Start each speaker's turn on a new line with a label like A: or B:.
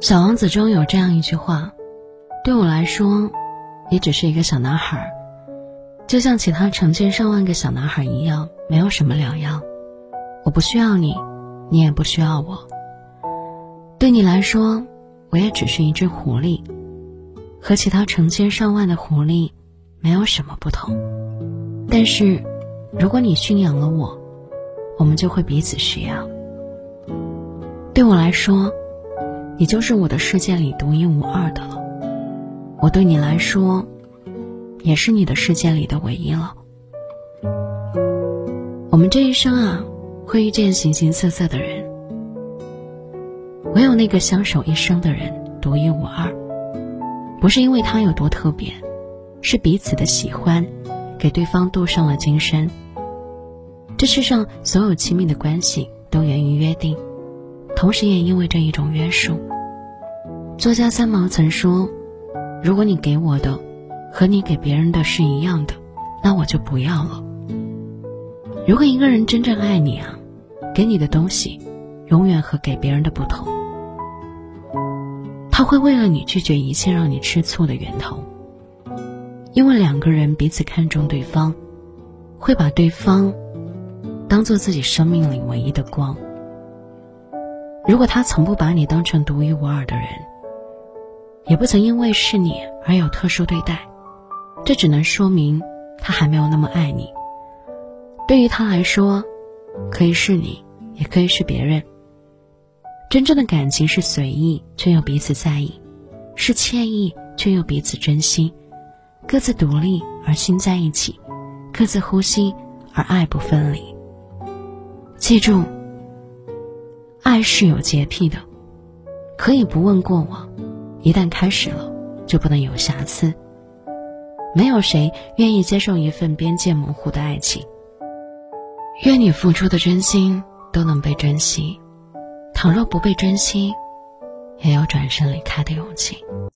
A: 小王子中有这样一句话：“对我来说，你只是一个小男孩，就像其他成千上万个小男孩一样，没有什么两样。我不需要你，你也不需要我。对你来说，我也只是一只狐狸，和其他成千上万的狐狸没有什么不同。但是，如果你驯养了我，我们就会彼此需要。对我来说。”你就是我的世界里独一无二的了，我对你来说，也是你的世界里的唯一了。我们这一生啊，会遇见形形色色的人，唯有那个相守一生的人独一无二，不是因为他有多特别，是彼此的喜欢，给对方镀上了金身。这世上所有亲密的关系都源于约定。同时也意味着一种约束。作家三毛曾说：“如果你给我的和你给别人的是一样的，那我就不要了。如果一个人真正爱你啊，给你的东西永远和给别人的不同。他会为了你拒绝一切让你吃醋的源头，因为两个人彼此看重对方，会把对方当做自己生命里唯一的光。”如果他从不把你当成独一无二的人，也不曾因为是你而有特殊对待，这只能说明他还没有那么爱你。对于他来说，可以是你，也可以是别人。真正的感情是随意却又彼此在意，是惬意却又彼此珍惜，各自独立而心在一起，各自呼吸而爱不分离。记住。是有洁癖的，可以不问过往，一旦开始了，就不能有瑕疵。没有谁愿意接受一份边界模糊的爱情。愿你付出的真心都能被珍惜，倘若不被珍惜，也有转身离开的勇气。